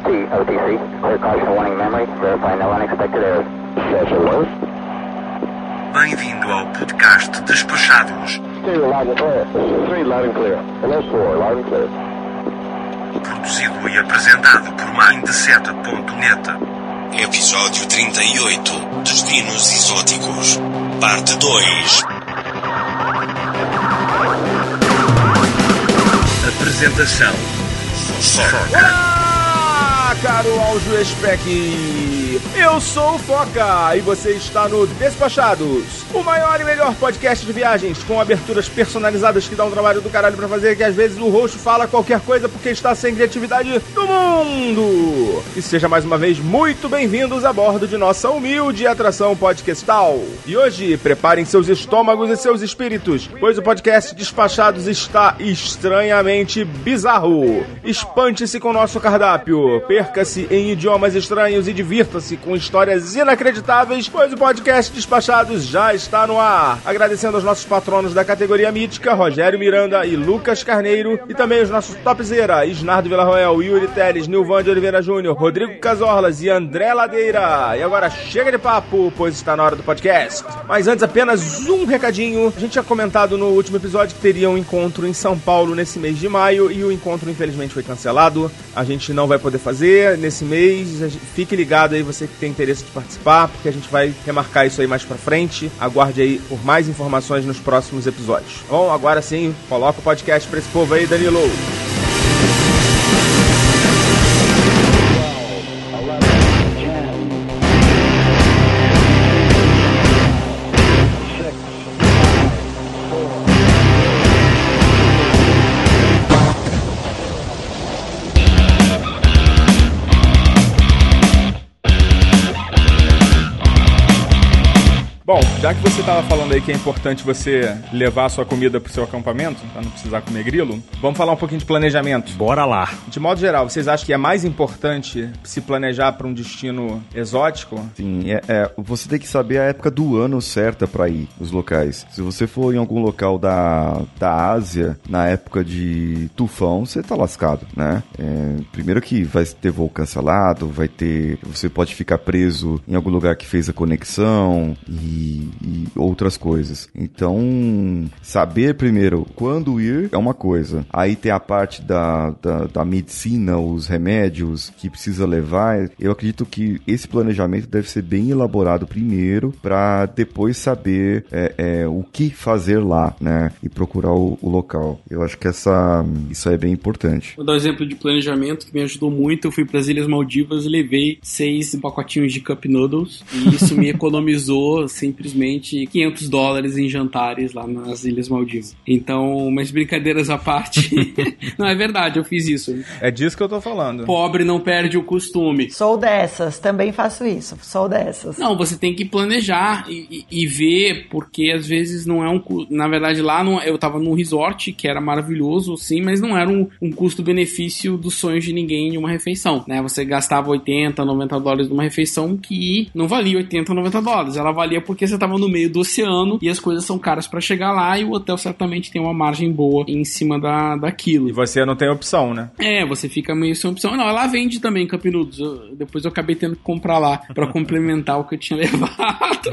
LT, OTC. Clear caution warning memory. Verify no unexpected errors. Bem-vindo ao podcast Despachados, Stereo loud and clear. Three loud and clear. Hello, four loud and clear. produzido e apresentado por Mindset.net. Episódio 38 Destinos Exóticos, Parte 2. Apresentação Foca. Caro Aljo Spec! Eu sou o Foca e você está no Despachados, o maior e melhor podcast de viagens com aberturas personalizadas que dá um trabalho do caralho pra fazer que às vezes o roxo fala qualquer coisa porque está sem criatividade do mundo. E seja mais uma vez muito bem-vindos a bordo de nossa humilde atração podcastal. E hoje preparem seus estômagos e seus espíritos, pois o podcast Despachados está estranhamente bizarro. Espante-se com o nosso cardápio, perca-se em idiomas estranhos e divirta-se com histórias inacreditáveis, pois o podcast Despachados já está no ar. Agradecendo aos nossos patronos da categoria mítica, Rogério Miranda e Lucas Carneiro, e também os nossos topzera, Isnardo Villarroel, Yuri Teles, Nilvan de Oliveira Júnior, Rodrigo Casorlas e André Ladeira. E agora chega de papo, pois está na hora do podcast. Mas antes, apenas um recadinho. A gente tinha comentado no último episódio que teria um encontro em São Paulo nesse mês de maio, e o encontro infelizmente foi cancelado. A gente não vai poder fazer nesse mês. Fique ligado aí, você que tem interesse de participar, porque a gente vai remarcar isso aí mais pra frente. Aguarde aí por mais informações nos próximos episódios. Bom, agora sim, coloca o podcast pra esse povo aí, Danilo. Já que você tava falando aí que é importante você levar a sua comida pro seu acampamento, pra não precisar comer grilo, vamos falar um pouquinho de planejamento. Bora lá. De modo geral, vocês acham que é mais importante se planejar para um destino exótico? Sim, é, é, você tem que saber a época do ano certa pra ir, os locais. Se você for em algum local da, da Ásia, na época de tufão, você tá lascado, né? É, primeiro que vai ter voo cancelado, vai ter... Você pode ficar preso em algum lugar que fez a conexão e, e outras coisas. Então, saber primeiro quando ir é uma coisa. Aí tem a parte da, da, da medicina, os remédios que precisa levar. Eu acredito que esse planejamento deve ser bem elaborado primeiro para depois saber é, é, o que fazer lá, né? E procurar o, o local. Eu acho que essa, isso é bem importante. Vou dar um exemplo de planejamento que me ajudou muito. Eu fui para as Ilhas Maldivas e levei seis pacotinhos de Cup Noodles. E isso me economizou simplesmente 500 dólares em jantares lá nas Ilhas Maldivas. Então, mas brincadeiras à parte. não, é verdade, eu fiz isso. É disso que eu tô falando. Pobre não perde o costume. Sou dessas, também faço isso. Sou dessas. Não, você tem que planejar e, e- e ver, porque às vezes não é um. Na verdade, lá não- eu tava num resort que era maravilhoso, sim, mas não era um, um custo-benefício dos sonhos de ninguém de uma refeição, né? Você gastava 80, 90 dólares numa refeição que não valia 80, 90 dólares. Ela valia porque você tava no meio do oceano e as coisas são caras para chegar lá e o hotel certamente tem uma margem boa em cima da, daquilo. E você não tem opção, né? É, você fica meio sem opção. Não, ela vende também Cup Noodles. Eu- depois eu acabei tendo que comprar lá pra complementar o que eu tinha levado.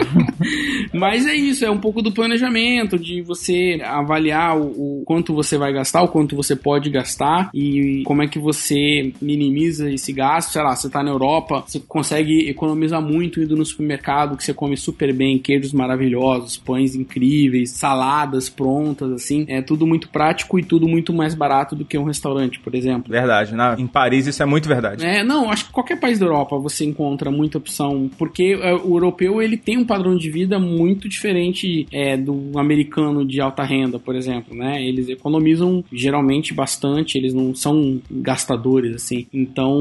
Mas é isso, é um pouco do planejamento, de você avaliar o, o quanto você vai gastar, o quanto você pode gastar e como é que você minimiza esse gasto. Sei lá, você tá na Europa, você consegue economizar muito indo no supermercado, que você come super bem, queijos maravilhosos, pães incríveis, saladas prontas, assim. É tudo muito prático e tudo muito mais barato do que um restaurante, por exemplo. Verdade. Na, em Paris isso é muito verdade. É, não, acho que qualquer país da Europa você encontra muita opção, porque é, o europeu ele tem um padrão de vida muito diferente é, do americano de alta renda, por exemplo, né? Eles economizam geralmente bastante, eles não são gastadores assim. Então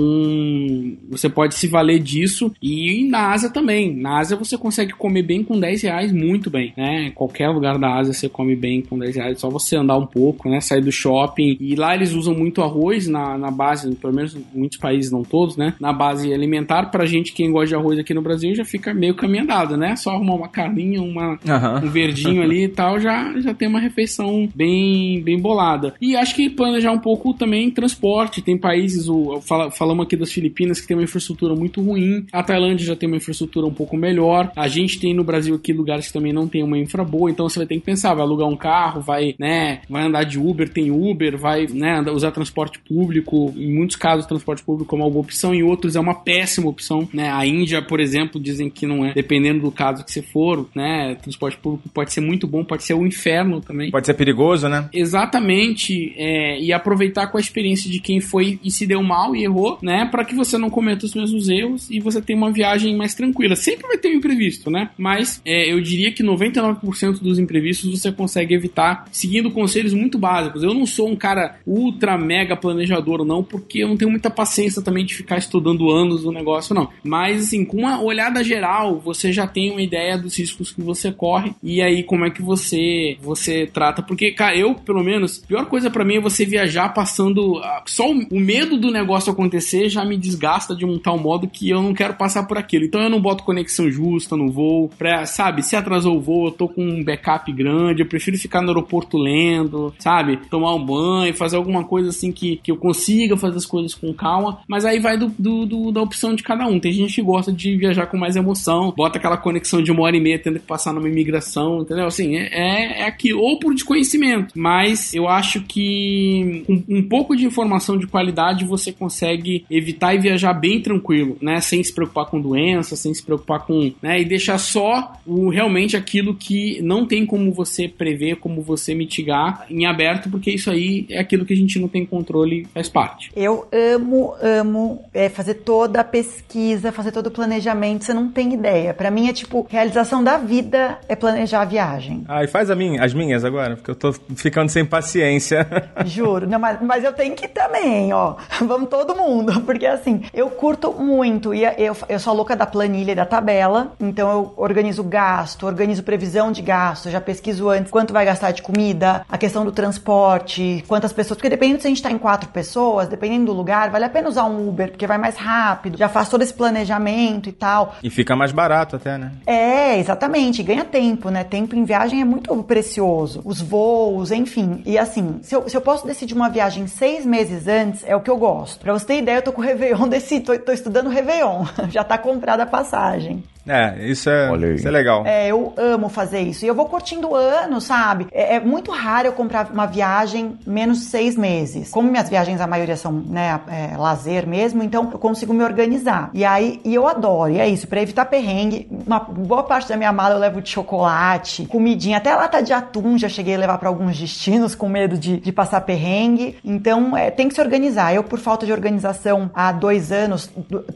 você pode se valer disso e na Ásia também. Na Ásia você consegue comer bem bem com 10 reais muito bem, né? Qualquer lugar da Ásia você come bem com 10 reais, só você andar um pouco, né? Sair do shopping. E lá eles usam muito arroz na, na base, pelo menos muitos países, não todos, né? Na base alimentar. Pra gente, quem gosta de arroz aqui no Brasil, já fica meio caminho andado, né? Só arrumar uma carninha, uma, um verdinho ali e tal, já, já tem uma refeição bem, bem bolada. E acho que planejar um pouco também transporte. Tem países, o, fala, falamos aqui das Filipinas, que tem uma infraestrutura muito ruim. A Tailândia já tem uma infraestrutura um pouco melhor. A gente tem no Brasil aqui lugares que também não tem uma infra boa, então você vai ter que pensar, vai alugar um carro, vai, né, vai andar de Uber, tem Uber, vai, né, usar transporte público. Em muitos casos, transporte público é uma boa opção, em outros é uma péssima opção, né? A Índia, por exemplo, dizem que não é, dependendo do caso que você for, né, transporte público pode ser muito bom, pode ser o um inferno também. Pode ser perigoso, né? Exatamente, é, e aproveitar com a experiência de quem foi e se deu mal e errou, né, para que você não cometa os mesmos erros e você tenha uma viagem mais tranquila. Sempre vai ter um imprevisto, né? Mas é, eu diria que 99% dos imprevistos você consegue evitar seguindo conselhos muito básicos. Eu não sou um cara ultra mega planejador, não, porque eu não tenho muita paciência também de ficar estudando anos o negócio, não. Mas, assim, com uma olhada geral, você já tem uma ideia dos riscos que você corre e aí como é que você você trata. Porque, cara, eu, pelo menos, a pior coisa para mim é você viajar passando. Ah, só o medo do negócio acontecer já me desgasta de um tal modo que eu não quero passar por aquilo. Então eu não boto conexão justa no voo, pra, sabe, se atrasou o voo, eu tô com um backup grande, eu prefiro ficar no aeroporto lendo, sabe, tomar um banho, fazer alguma coisa assim que, que eu consiga fazer as coisas com calma, mas aí vai do, do, do, da opção de cada um. Tem gente que gosta de viajar com mais emoção, bota aquela conexão de uma hora e meia tendo que passar numa imigração, entendeu? Assim, é, é, é aquilo, ou por desconhecimento, mas eu acho que um pouco de informação de qualidade você consegue evitar e viajar bem tranquilo, né, sem se preocupar com doença, sem se preocupar com, né, e deixar só o realmente aquilo que não tem como você prever, como você mitigar em aberto, porque isso aí é aquilo que a gente não tem controle, faz parte. Eu amo, amo é, fazer toda a pesquisa, fazer todo o planejamento, você não tem ideia. Para mim é tipo, realização da vida é planejar a viagem. Ah, e faz a minha, as minhas agora, porque eu tô ficando sem paciência. Juro, não, mas, mas eu tenho que ir também, ó. Vamos todo mundo, porque assim, eu curto muito e eu, eu sou a louca da planilha e da tabela, então eu organizo gasto, organizo previsão de gasto, já pesquiso antes quanto vai gastar de comida, a questão do transporte, quantas pessoas, porque dependendo se a gente tá em quatro pessoas, dependendo do lugar, vale a pena usar um Uber, porque vai mais rápido, já faz todo esse planejamento e tal. E fica mais barato até, né? É, exatamente, ganha tempo, né? Tempo em viagem é muito precioso. Os voos, enfim. E assim, se eu, se eu posso decidir uma viagem seis meses antes, é o que eu gosto. Pra você ter ideia, eu tô com o Réveillon desse, tô, tô estudando Réveillon. já tá comprada a passagem. É, isso é, isso é legal. É, eu amo fazer isso. E eu vou curtindo o ano, sabe? É, é, muito raro eu comprar uma viagem menos seis meses. Como minhas viagens, a maioria são, né, é, lazer mesmo, então eu consigo me organizar. E aí, e eu adoro. E é isso, pra evitar perrengue, uma boa parte da minha mala eu levo de chocolate, comidinha, até lata de atum já cheguei a levar para alguns destinos com medo de, de passar perrengue. Então, é, tem que se organizar. Eu, por falta de organização, há dois anos,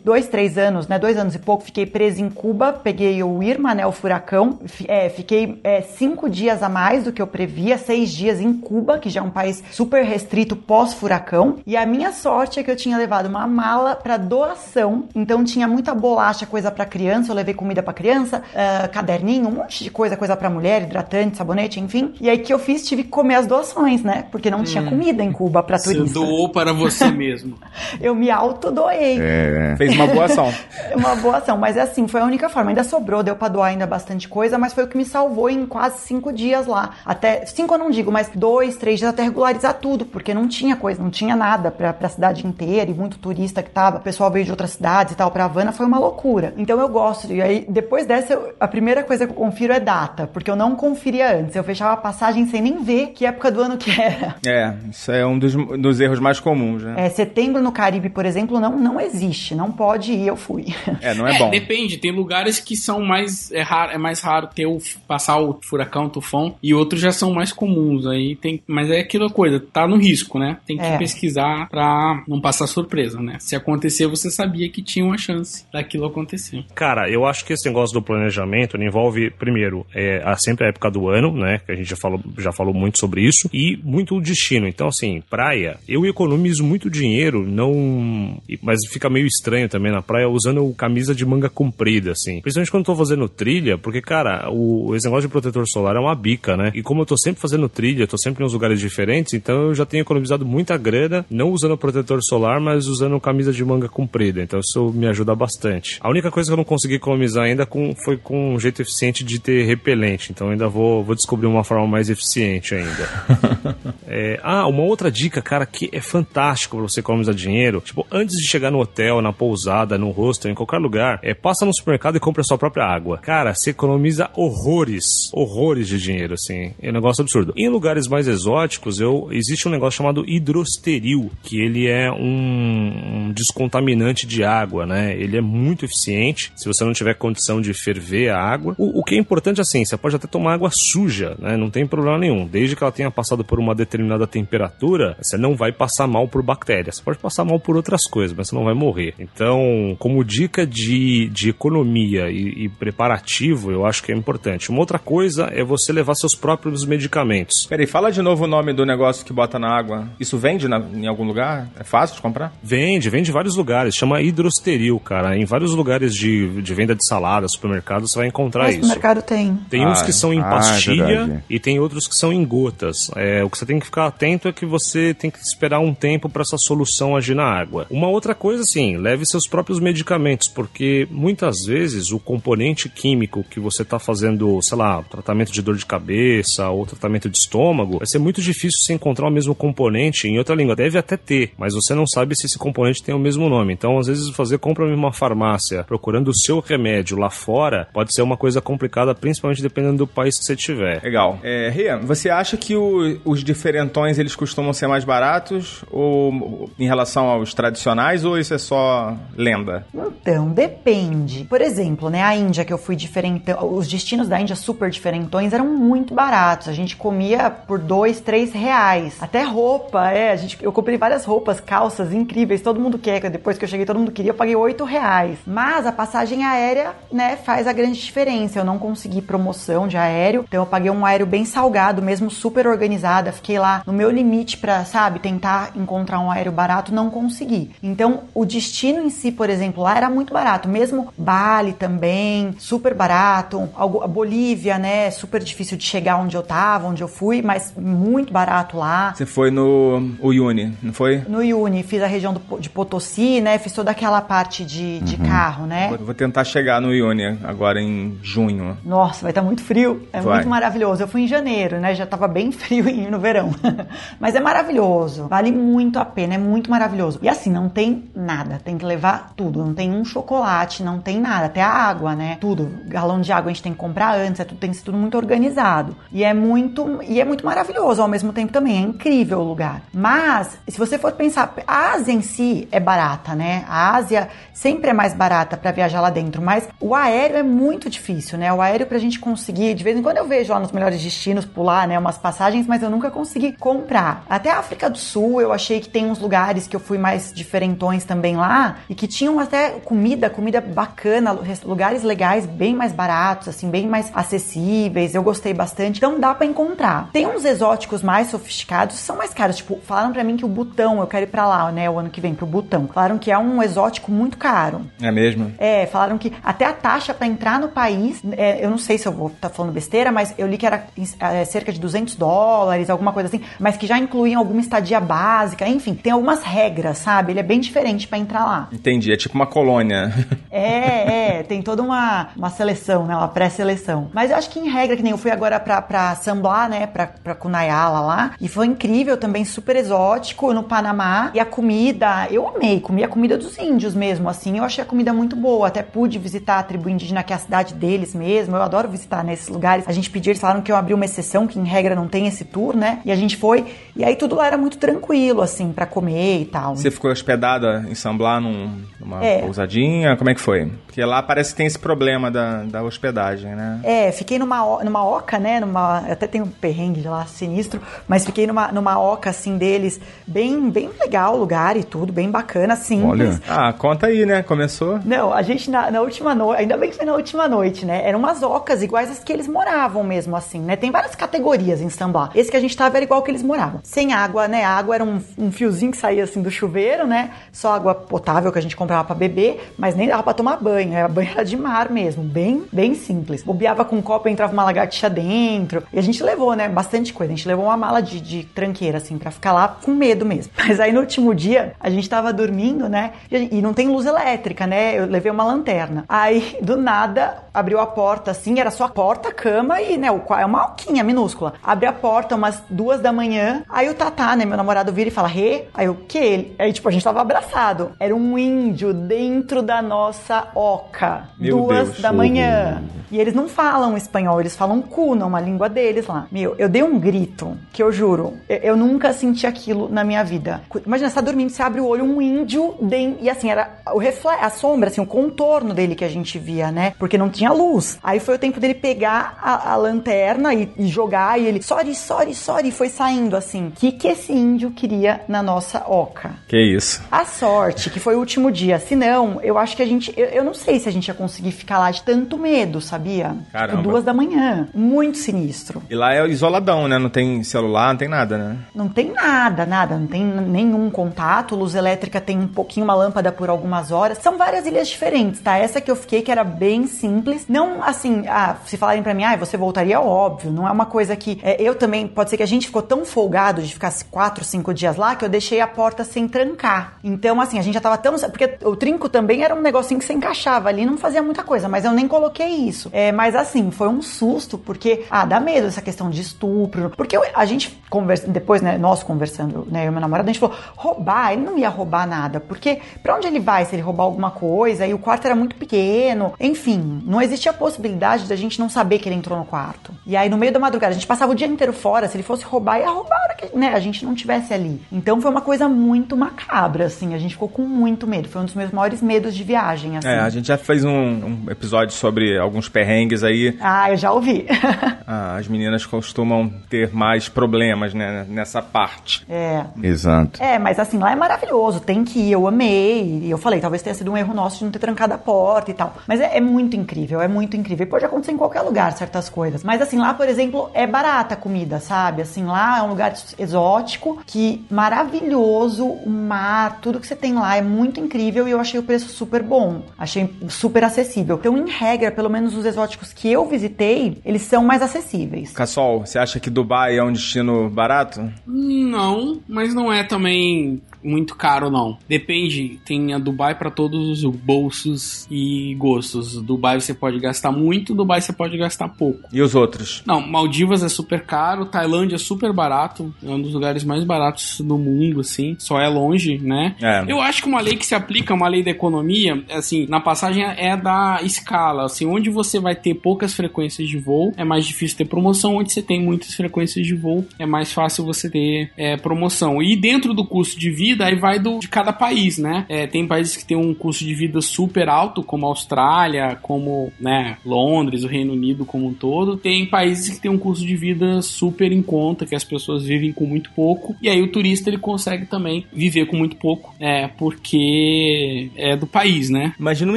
dois, três anos, né, dois anos e pouco, fiquei presa em Cuba Cuba, peguei o Irma, né, o furacão. É, fiquei é, cinco dias a mais do que eu previa, seis dias em Cuba, que já é um país super restrito pós-furacão. E a minha sorte é que eu tinha levado uma mala para doação, então tinha muita bolacha, coisa para criança. Eu levei comida para criança, uh, caderninho, um monte de coisa, coisa para mulher, hidratante, sabonete, enfim. E aí que eu fiz, tive que comer as doações, né? Porque não hum. tinha comida em Cuba para turista. Você doou para você mesmo. eu me autodoei. É. Fez uma boa ação. uma boa ação, mas é assim, foi a única forma. Ainda sobrou, deu pra doar ainda bastante coisa, mas foi o que me salvou em quase cinco dias lá. Até, cinco eu não digo, mas dois, três dias até regularizar tudo, porque não tinha coisa, não tinha nada pra, pra cidade inteira e muito turista que tava. O pessoal veio de outras cidades e tal pra Havana, foi uma loucura. Então eu gosto. E aí, depois dessa, eu, a primeira coisa que eu confiro é data, porque eu não conferia antes. Eu fechava a passagem sem nem ver que época do ano que era. É, isso é um dos, dos erros mais comuns, né? É, setembro no Caribe, por exemplo, não, não existe. Não pode ir, eu fui. É, não é, é bom. Depende, tem lugares lugares que são mais. É, raro, é mais raro ter o, passar o furacão, o tufão, e outros já são mais comuns. Aí tem, mas é aquela coisa, tá no risco, né? Tem que é. pesquisar pra não passar surpresa, né? Se acontecer, você sabia que tinha uma chance daquilo acontecer. Cara, eu acho que esse negócio do planejamento envolve, primeiro, é, a, sempre a época do ano, né? Que a gente já falou, já falou muito sobre isso, e muito o destino. Então, assim, praia, eu economizo muito dinheiro, não. Mas fica meio estranho também na praia usando camisa de manga comprida, assim. Principalmente quando eu tô fazendo trilha, porque, cara, o, esse negócio de protetor solar é uma bica, né? E como eu tô sempre fazendo trilha, tô sempre em uns lugares diferentes, então eu já tenho economizado muita grana, não usando protetor solar, mas usando camisa de manga comprida. Então isso me ajuda bastante. A única coisa que eu não consegui economizar ainda com, foi com um jeito eficiente de ter repelente. Então ainda vou, vou descobrir uma forma mais eficiente ainda. é, ah, uma outra dica, cara, que é fantástico pra você economizar dinheiro. Tipo, antes de chegar no hotel, na pousada, no hostel, em qualquer lugar, é passa no supermercado e compra sua própria água. Cara, você economiza horrores, horrores de dinheiro, assim. É um negócio absurdo. Em lugares mais exóticos, eu existe um negócio chamado hidrosteril, que ele é um, um descontaminante de água, né? Ele é muito eficiente se você não tiver condição de ferver a água. O, o que é importante, assim, você pode até tomar água suja, né? Não tem problema nenhum. Desde que ela tenha passado por uma determinada temperatura, você não vai passar mal por bactérias. Você pode passar mal por outras coisas, mas você não vai morrer. Então, como dica de, de economia e, e preparativo, eu acho que é importante. Uma outra coisa é você levar seus próprios medicamentos. Peraí, fala de novo o nome do negócio que bota na água. Isso vende na- em algum lugar? É fácil de comprar? Vende, vende em vários lugares. Chama hidrosteril, cara. Em vários lugares de, de venda de salada, supermercado, você vai encontrar Mas isso. mercado tem. Tem uns Ah, que são em ah, é pastilha verdade. e tem outros que são em gotas. É, o que você tem que ficar atento é que você tem que esperar um tempo para essa solução agir na água. Uma outra coisa, assim, leve seus próprios medicamentos, porque muitas vezes o componente químico que você está fazendo, sei lá, tratamento de dor de cabeça ou tratamento de estômago, vai ser muito difícil você encontrar o mesmo componente em outra língua. Deve até ter, mas você não sabe se esse componente tem o mesmo nome. Então, às vezes, fazer compra em uma farmácia procurando o seu remédio lá fora pode ser uma coisa complicada, principalmente dependendo do país que você tiver. Legal. É, Rian, você acha que o- os diferentões eles costumam ser mais baratos ou em relação aos tradicionais ou isso é só lenda? Então, depende. Por exemplo, né, a Índia que eu fui diferentão, os destinos da Índia super diferentões eram muito baratos. A gente comia por dois, três reais. Até roupa, é. A gente, eu comprei várias roupas, calças incríveis, todo mundo quer. Depois que eu cheguei, todo mundo queria, eu paguei oito reais. Mas a passagem aérea, né, faz a grande diferença. Eu não consegui promoção de aéreo, então eu paguei um aéreo bem salgado, mesmo super organizada. Fiquei lá no meu limite pra, sabe, tentar encontrar um aéreo barato, não consegui. Então, o destino em si, por exemplo, lá era muito barato. Mesmo Bali também, super barato. A Bolívia, né, super difícil de chegar onde eu tava, onde eu fui, mas muito barato lá. Você foi no Uyuni, não foi? No Yuni, fiz a região do de Potosí, né, fiz toda aquela parte de, de carro, né. Vou, vou tentar chegar no Uyuni agora em junho. Nossa, vai estar muito frio. É Vai. muito maravilhoso. Eu fui em janeiro, né? Já tava bem frio no verão. Mas é maravilhoso. Vale muito a pena, é muito maravilhoso. E assim, não tem nada. Tem que levar tudo. Não tem um chocolate, não tem nada. Até a água, né? Tudo. Galão de água a gente tem que comprar antes. É tudo, tem que ser tudo muito organizado. E é muito, e é muito maravilhoso ao mesmo tempo também. É incrível o lugar. Mas, se você for pensar, a Ásia em si é barata, né? A Ásia sempre é mais barata para viajar lá dentro. Mas o aéreo é muito difícil, né? O aéreo pra gente conseguir, de vez em quando eu vejo lá nos melhores destinos pular, né, umas passagens, mas eu nunca consegui comprar. Até a África do Sul, eu achei que tem uns lugares que eu fui mais diferentões também lá e que tinham até comida, comida bacana, lugares legais, bem mais baratos, assim, bem mais acessíveis. Eu gostei bastante. Então dá pra encontrar. Tem uns exóticos mais sofisticados, são mais caros, tipo, falaram pra mim que o Butão, eu quero ir pra lá, né, o ano que vem pro Butão. Falaram que é um exótico muito caro. É mesmo? É, falaram que até a taxa pra entrar no país, é, eu não sei se eu vou estar falando besteira, mas eu li que era é, cerca de 200 dólares, alguma coisa assim, mas que já incluíam alguma estadia básica, enfim, tem algumas regras, sabe? Ele é bem diferente pra entrar lá. Entendi, é tipo uma colônia. É, é, tem toda uma, uma seleção, né? Uma pré-seleção. Mas eu acho que em regra, que nem eu fui agora pra, pra Samblá, né? Pra, pra Cunayala lá. E foi incrível também, super exótico no Panamá. E a comida, eu amei. Comi a comida dos índios mesmo, assim. Eu achei a comida muito boa. Até pude visitar a tribo indígena, que é a cidade deles mesmo. Eu adoro visitar nesses lugares. A gente pediu, eles falaram que eu abri uma exceção, que em regra não tem esse tour, né? E a gente foi. E aí tudo lá era muito tranquilo, assim, pra comer e tal. Você ficou hospedada em San Blas num- numa É. pousadinha? Como é que foi? Porque lá parece que tem esse problema da, da hospedagem, né? É, fiquei numa, numa oca, né? Numa, até tem um perrengue lá sinistro, mas fiquei numa, numa oca assim deles, bem, bem legal o lugar e tudo, bem bacana, simples. Olha. Ah, conta aí, né? Começou? Não, a gente na, na última noite, ainda bem que foi na última noite, né? Eram umas ocas iguais às que eles moravam mesmo, assim, né? Tem várias categorias em Samblá. Esse que a gente tava era igual que eles moravam. Sem água, né? A água era um, um fiozinho que saía assim do chuveiro, né? Só água potável que a gente comprava pra beber, mas nem dava pra tomar banho. É banheira de mar mesmo, bem, bem simples. Bobeava com um copo, entrava uma lagartixa dentro. E a gente levou, né, bastante coisa. A gente levou uma mala de, de tranqueira, assim, pra ficar lá com medo mesmo. Mas aí no último dia, a gente tava dormindo, né, e, e não tem luz elétrica, né? Eu levei uma lanterna. Aí, do nada, abriu a porta, assim, era só a porta, cama e, né, o é uma alquinha minúscula. Abre a porta umas duas da manhã, aí o Tatá, né, meu namorado vira e fala, Rê? Aí o que? Aí, tipo, a gente tava abraçado. Era um índio dentro da nossa oca. Meu duas Deus. da manhã. E eles não falam espanhol, eles falam cuna, uma língua deles lá. Meu, eu dei um grito, que eu juro, eu, eu nunca senti aquilo na minha vida. Imagina, você tá dormindo, você abre o olho, um índio, dentro, e assim, era o reflexo, a sombra, assim, o contorno dele que a gente via, né? Porque não tinha luz. Aí foi o tempo dele pegar a, a lanterna e, e jogar, e ele, sorry, sorry, sorry, e foi saindo assim. O que, que esse índio queria na nossa oca? Que isso. A sorte, que foi o último dia. Se não, eu acho que a gente. Eu, eu não sei se a gente ia conseguir ficar lá de tanto medo, sabia? Caramba. Tipo, duas da manhã. Muito sinistro. E lá é isoladão, né? Não tem celular, não tem nada, né? Não tem nada, nada. Não tem nenhum contato. Luz elétrica tem um pouquinho uma lâmpada por algumas horas. São várias ilhas diferentes, tá? Essa que eu fiquei, que era bem simples. Não assim, ah, se falarem pra mim, ah, você voltaria, óbvio. Não é uma coisa que. é, eu também, pode ser que a gente ficou tão folgado de ficar quatro, cinco dias lá que eu deixei a porta sem trancar. Então, assim, a gente já tava tão. Porque o trinco também era um negocinho que você encaixava ali, não fazia muita coisa, mas eu nem coloquei isso. É, mas assim, foi um susto, porque, ah, dá medo essa questão de estupro. Porque eu- a gente conversa, depois, né, nós conversando, né, eu e meu namorado, a gente falou, roubar, ele não ia roubar nada, porque pra onde ele vai se ele roubar alguma coisa? E o quarto era muito pequeno, enfim, não existia a possibilidade da gente não saber que ele entrou no quarto. E aí, no meio da madrugada, a gente passava o dia inteiro fora, se ele fosse roubar, ia roubar que né, a gente não tivesse ali. Então foi uma coisa muito macabra, assim, a gente ficou com muito medo, foi um dos meus maiores medos de viagem, assim. É, a gente já fez um, um episódio sobre alguns perrengues aí. Ah, eu já ouvi. Ah, as meninas costumam ter mais problemas, né, nessa parte. é. Exato. É, mas assim, lá é maravilhoso, tem que ir, eu amei. E eu falei, talvez tenha sido um erro nosso de não ter trancado a porta e tal. Mas é, é muito incrível, é muito incrível. E pode acontecer em qualquer lugar certas coisas. Mas assim, lá, por exemplo, é barata a comida, sabe? Assim, lá é um lugar exótico que maravilhoso, o mar, tudo que você tem lá é muito incrível e eu achei o preço super bom. Achei super acessível. Então, em regra, pelo menos os exóticos que eu visitei, eles são mais acessíveis. Cassol, você acha que Dubai é um destino barato? Não, mas não é também muito caro, não. Depende, tem a Dubai para todos os bolsos e gostos. Dubai você pode gastar muito, Dubai você pode gastar pouco. E os outros? Não, Maldivas é super caro, Tailândia é super barato, é um dos lugares mais baratos do mundo, assim, só é longe, né? É. Eu acho que uma lei que se aplica, uma lei da economia, assim, na passagem é da escala, assim, onde você vai ter poucas frequências de voo, é mais difícil ter promoção, onde você tem muitas frequências de voo, é mais fácil você ter é, promoção. E dentro do custo de vida, aí vai do, de cada país, né? É, tem países que tem um custo de vida super alto, como a Austrália, como, né, Londres, o Reino Unido como um todo. Tem países que tem um custo de vida super em conta, que as pessoas vivem com muito pouco, e aí o turista ele consegue também viver com muito pouco, é, porque é do país, né? Imagina um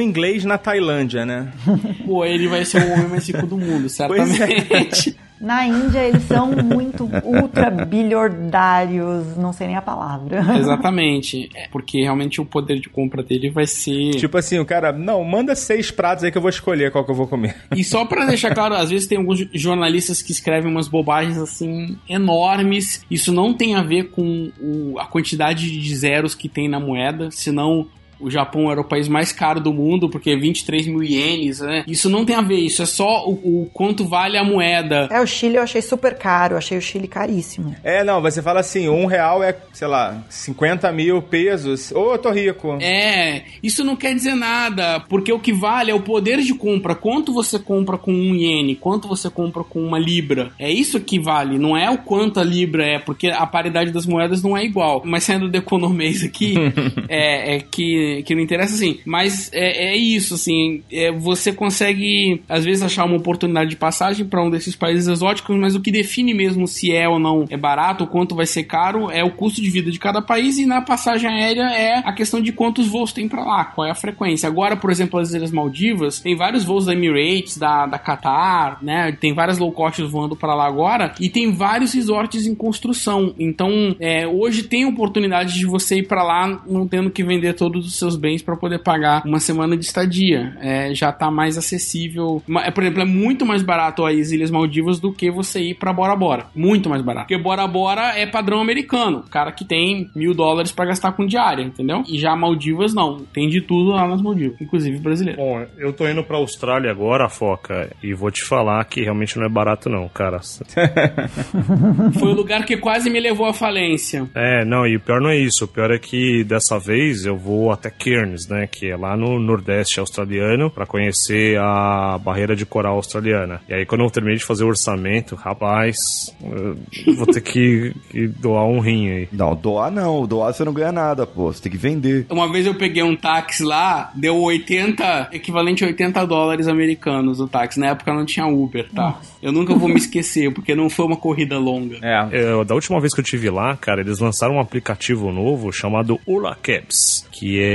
inglês na Tailândia, né? Pô, ele vai ser o homem mais rico do mundo, certamente. Na Índia, eles são muito ultra bilhardários, não sei nem a palavra. Exatamente. É, porque realmente o poder de compra dele vai ser. Tipo assim, o cara, não, manda seis pratos aí que eu vou escolher qual que eu vou comer. E só pra deixar claro, às vezes tem alguns jornalistas que escrevem umas bobagens assim enormes. Isso não tem a ver com o- a quantidade de zeros que tem na moeda, senão o Japão era o país mais caro do mundo, porque 23 mil ienes, né? Isso não tem a ver, isso é só o, o quanto vale a moeda. É, o Chile eu achei super caro, eu achei o Chile caríssimo. É, não, você fala assim, um real é, sei lá, 50 mil pesos. Ô, eu tô rico. É, isso não quer dizer nada, porque o que vale é o poder de compra. Quanto você compra com um iene, quanto você compra com uma libra. É isso que vale, não é o quanto a libra é, porque a paridade das moedas não é igual. Mas saindo do economês aqui, é, é que, que não interessa assim. Mas é, é isso, assim, é, você consegue às vezes achar uma oportunidade de passagem para um desses países exóticos, mas o que define mesmo se é ou não é barato, quanto vai ser caro, é o custo de vida de cada país e na passagem aérea é a questão de quantos voos tem para lá, qual é a frequência. Agora, por exemplo, as Ilhas Maldivas, tem vários voos da Emirates, da, da Qatar, né? Tem várias low cost voando para lá agora e tem vários resorts em construção. Então, é, hoje tem oportunidade de você ir para lá não tendo que vender todos os seus bens para poder pagar uma semana de estadia. É, já tá mais acessível. É, Por exemplo, é muito mais barato as Ilhas Maldivas do que você ir pra Bora Bora. Muito mais barato. Porque Bora Bora é padrão americano. O cara que tem mil dólares pra gastar com diária, entendeu? E já Maldivas não. Tem de tudo lá nas Maldivas, inclusive brasileiro. Bom, eu tô indo pra Austrália agora, Foca, e vou te falar que realmente não é barato não, cara. Foi o lugar que quase me levou à falência. É, não, e o pior não é isso. O pior é que dessa vez eu vou até Cairns, né? Que é lá no Nordeste australiano, pra conhecer a barreira de coral australiana. E aí, quando eu terminei de fazer o orçamento, rapaz, eu vou ter que, que doar um rim aí. Não, doar não. Doar você não ganha nada, pô. Você tem que vender. Uma vez eu peguei um táxi lá, deu 80, equivalente a 80 dólares americanos o táxi. Na época não tinha Uber, tá? Eu nunca vou me esquecer, porque não foi uma corrida longa. É. É, da última vez que eu tive lá, cara, eles lançaram um aplicativo novo chamado Ola Cabs, que é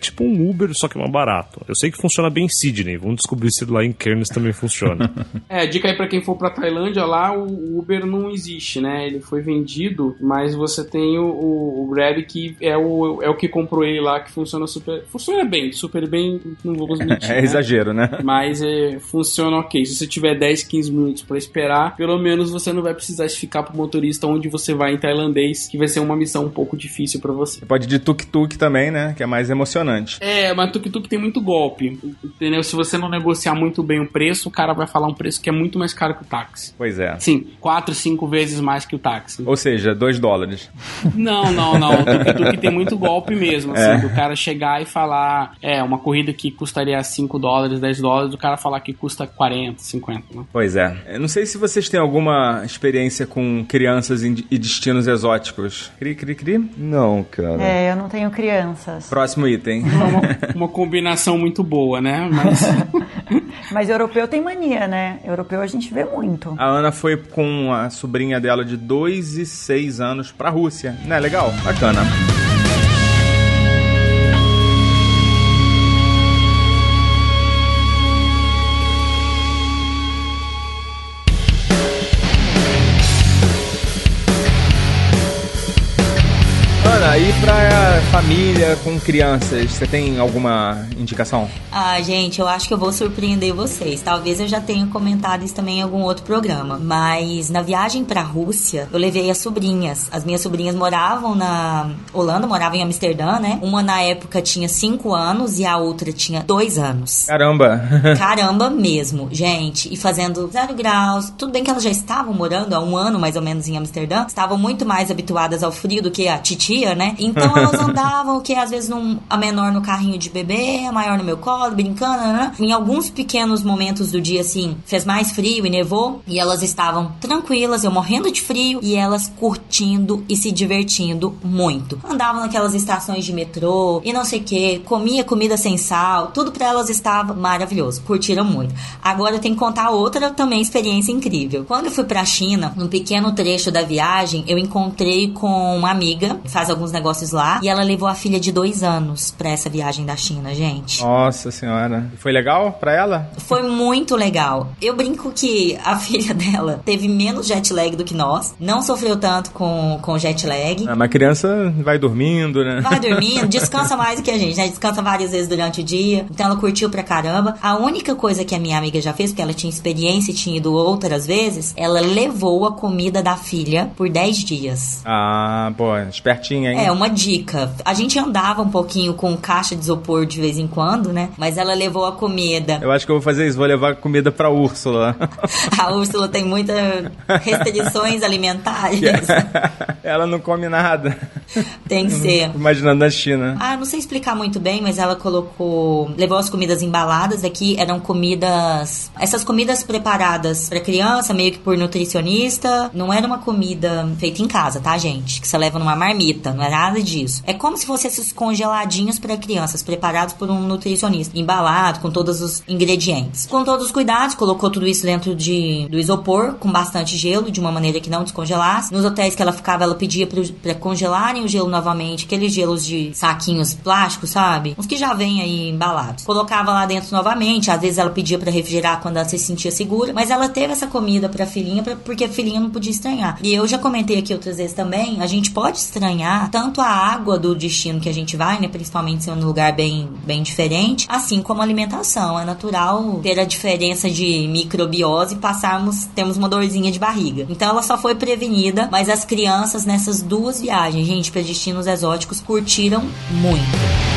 tipo um Uber, só que mais barato. Eu sei que funciona bem em Sydney, vamos descobrir se lá em Cairns também funciona. É, dica aí pra quem for pra Tailândia, lá o Uber não existe, né? Ele foi vendido, mas você tem o, o, Grab que é o, é o que comprou ele lá, que funciona super. Funciona bem, super bem, não vou mentir. É né? exagero, né? Mas é, funciona ok. Se você tiver 10, 15 minutos pra esperar, pelo menos você não vai precisar ficar pro motorista onde você vai em tailandês, que vai ser uma missão um pouco difícil pra você. Pode ir de tuk-tuk também, né? Que é mais emocionante. É, mas tuk-tuk tem muito golpe, entendeu? Se você não negociar muito bem o preço, o cara vai falar um preço que é muito mais caro que o táxi. Pois é. Sim, 4, 5 vezes mais que o táxi. Ou seja, 2 dólares. Não, não, não. O tuk-tuk tem muito golpe mesmo, assim, É. do cara chegar e falar, é, uma corrida que custaria 5 dólares, 10 dólares, o cara falar que custa 40, 50, né? Pois é. Eu não sei se vocês têm alguma experiência com crianças e destinos exóticos. Cri, cri, cri. Não, cara. É, eu não tenho crianças. Próximo item. É uma, uma combinação muito boa, né? Mas Mas europeu tem mania, né? Europeu a gente vê muito. A Ana foi com a sobrinha dela de 2 e 6 anos pra Rússia. Não é legal? Bacana. Ana, e pra família com crianças, você tem alguma indicação? Ah, gente, eu acho que eu vou surpreender vocês. Talvez eu já tenha comentado isso também em algum outro programa. Mas na viagem pra Rússia, eu levei as sobrinhas. As minhas sobrinhas moravam na Holanda, moravam em Amsterdã, né? Uma na época tinha 5 anos e a outra tinha 2 anos. Caramba! Caramba mesmo, gente. E fazendo zero graus. Tudo bem que elas já estavam morando há um ano mais ou menos em Amsterdã. Estavam muito mais habituadas ao frio do que a titia, né? Então elas andavam, que às vezes num, a menor no carrinho de bebê, a maior no meu colo, brincando, né? Em alguns pequenos momentos do dia, assim, fez mais frio e nevou. E elas estavam tranquilas, eu morrendo de frio. E elas curtindo e se divertindo muito. Andavam naquelas estações de metrô e não sei o que, comia comida sem sal. Tudo pra elas estava maravilhoso. Curtiram muito. Agora eu tenho que contar outra também experiência incrível. Quando eu fui pra China, num pequeno trecho da viagem, eu encontrei com uma amiga, faz alguns negócios lá, e ela levou a filha de dois anos pra essa viagem da China, gente. Nossa senhora. Foi legal pra ela? Foi muito legal. Eu brinco que a filha dela teve menos jet lag do que nós, não sofreu tanto com, com jet lag. Ah, mas criança vai dormindo, né? Vai dormindo, descansa mais do que a gente, né? Descansa várias vezes durante o dia. Então ela curtiu pra caramba. A única coisa que a minha amiga já fez, porque ela tinha experiência e tinha ido outras vezes, ela levou a comida da filha por 10 dias. Ah, pô, espertinha, hein? É, uma dica. A gente andava um pouquinho com caixa de isopor de vez em quando, né? Mas ela levou a comida. Eu acho que eu vou fazer isso, vou levar comida pra Úrsula. A Úrsula tem muitas restrições alimentares. ela não come nada. Tem que ser. Imaginando na China. Ah, não sei explicar muito bem, mas ela colocou. Levou as comidas embaladas aqui, eram comidas. Essas comidas preparadas pra criança, meio que por nutricionista. Não era uma comida feita em casa, tá, gente? Que você leva numa marmita, não é nada disso. É como se fossem esses congeladinhos pra crianças, preparados por um nutricionista, embalado com todos os ingredientes. Com todos os cuidados, colocou tudo isso dentro de, do isopor, com bastante gelo, de uma maneira que não descongelasse. Nos hotéis que ela ficava, ela pedia pra congelarem o gelo novamente, aqueles gelos de saquinhos plásticos, sabe? Uns que já vêm aí embalados. Colocava lá dentro novamente, às vezes ela pedia para refrigerar quando ela se sentia segura, mas ela teve essa comida pra filhinha pra, porque a filhinha não podia estranhar. E eu já comentei aqui outras vezes também, a gente pode estranhar tanto a água do destino que a gente vai, né, principalmente se é um lugar bem, bem diferente, assim como alimentação. É natural ter a diferença de microbiose e passarmos, temos uma dorzinha de barriga. Então ela só foi prevenida, mas as crianças nessas duas viagens, gente, para destinos exóticos, curtiram muito.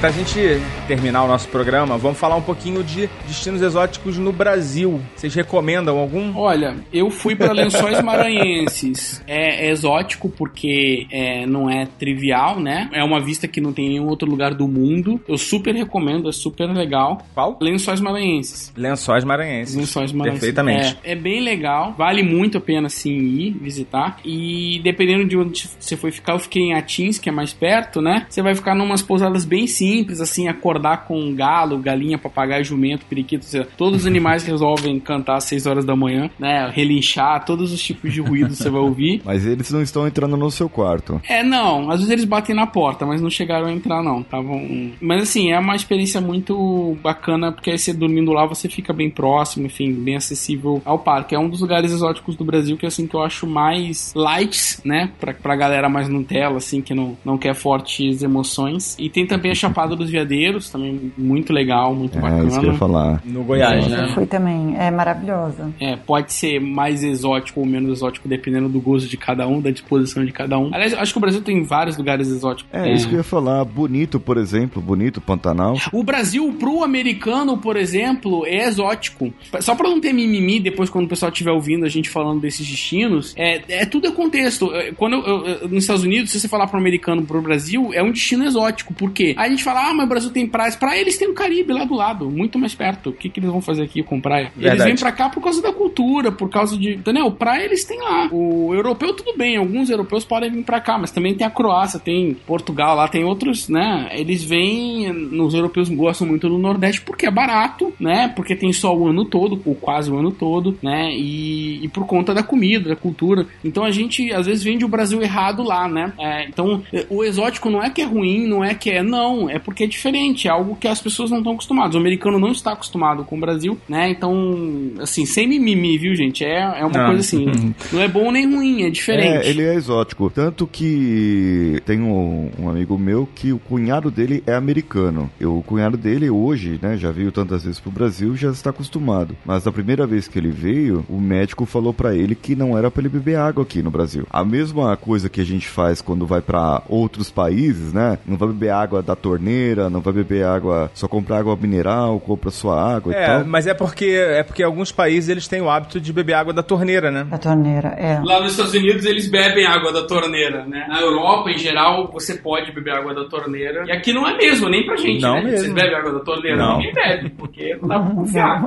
Pra gente terminar o nosso programa, vamos falar um pouquinho de destinos exóticos no Brasil. Vocês recomendam algum? Olha, eu fui para Lençóis Maranhenses. É, é exótico porque é, não é trivial, né? É uma vista que não tem em nenhum outro lugar do mundo. Eu super recomendo, é super legal. Qual? Lençóis Maranhenses. Lençóis Maranhenses. Lençóis Maranhenses. Perfeitamente. É, é bem legal, vale muito a pena sim ir visitar. E dependendo de onde você for ficar, eu fiquei em Atins, que é mais perto, né? Você vai ficar numas pousadas bem simples, assim, acordar com galo, galinha, papagaio, jumento, periquito, seja, todos os animais resolvem cantar às 6 horas da manhã, né? Relinchar, todos os tipos de ruído você vai ouvir. Mas eles não estão entrando no seu quarto. É, não, às vezes eles batem na porta, mas não chegaram a entrar, não. Tavam... Mas assim, é uma experiência muito bacana, porque aí você dormindo lá, você fica bem próximo, enfim, bem acessível ao parque. É um dos lugares exóticos do Brasil que assim que eu acho mais lights, né? Pra, pra galera mais Nutella, assim, que não, não quer fortes emoções. E tem também a Chapada dos Veadeiros, também muito legal, muito É bacana. isso que eu ia falar. No Goiás, Eu né? fui também, é maravilhosa. É, pode ser mais exótico ou menos exótico, dependendo do gosto de cada um, da disposição de cada um. Aliás, eu acho que o Brasil tem vários lugares exóticos. É, isso que eu ia falar. Bonito, por exemplo. Bonito, Pantanal. O Brasil, pro americano, por exemplo, é exótico. Só pra não ter mimimi depois, quando o pessoal estiver ouvindo a gente falando desses destinos, é, é tudo é contexto. É, Quando eu- eu- nos Estados Unidos, se você falar pro americano pro Brasil, é um destino exótico. Por quê? A gente fala, ah, mas o Brasil tem praias. Pra eles tem o Caribe lá do lado, muito mais perto. O que, que eles vão fazer aqui com praia? Eles Verdade. vêm pra cá por causa da cultura, por causa de. Entendeu? Praia eles têm lá. O europeu, tudo bem, alguns europeus podem vir pra cá, mas também tem a Croácia, tem Portugal, lá tem outros, né? Eles vêm. Os europeus gostam muito do Nordeste porque é barato, né? Porque tem sol o ano todo, ou quase o ano todo, né? E, e por conta da comida, da cultura. Então a gente às vezes vende o Brasil errado lá, né? É, então o exótico não é que é ruim, não é que é. Não, é porque é diferente, é algo que as pessoas não estão acostumadas. O americano não está acostumado com o Brasil, né? Então, assim, sem mimimi, viu, gente? É, é uma Não. coisa assim. não é bom nem ruim, é diferente. É, ele é exótico. Tanto que tem um, um amigo meu que o cunhado dele é americano. E o cunhado dele hoje, né, já veio tantas vezes pro Brasil, já está acostumado. Mas a primeira vez que ele veio, o médico falou pra ele que não era pra ele beber água aqui no Brasil. A mesma coisa que a gente faz quando vai pra outros países, né? Não vai beber água da torneira, não vai beber água, só comprar água mineral, compra sua água e É, tal. mas é porque é porque alguns países eles têm o hábito de beber água da torneira, né? A torneira, é. Lá nos Estados Unidos eles bebem água da torneira, né? Na Europa, em geral, você pode beber água da torneira. E aqui não é mesmo, nem pra gente, Não né? mesmo. Vocês bebem água da torneira? Não. Ninguém bebe, porque não dá pra confiar.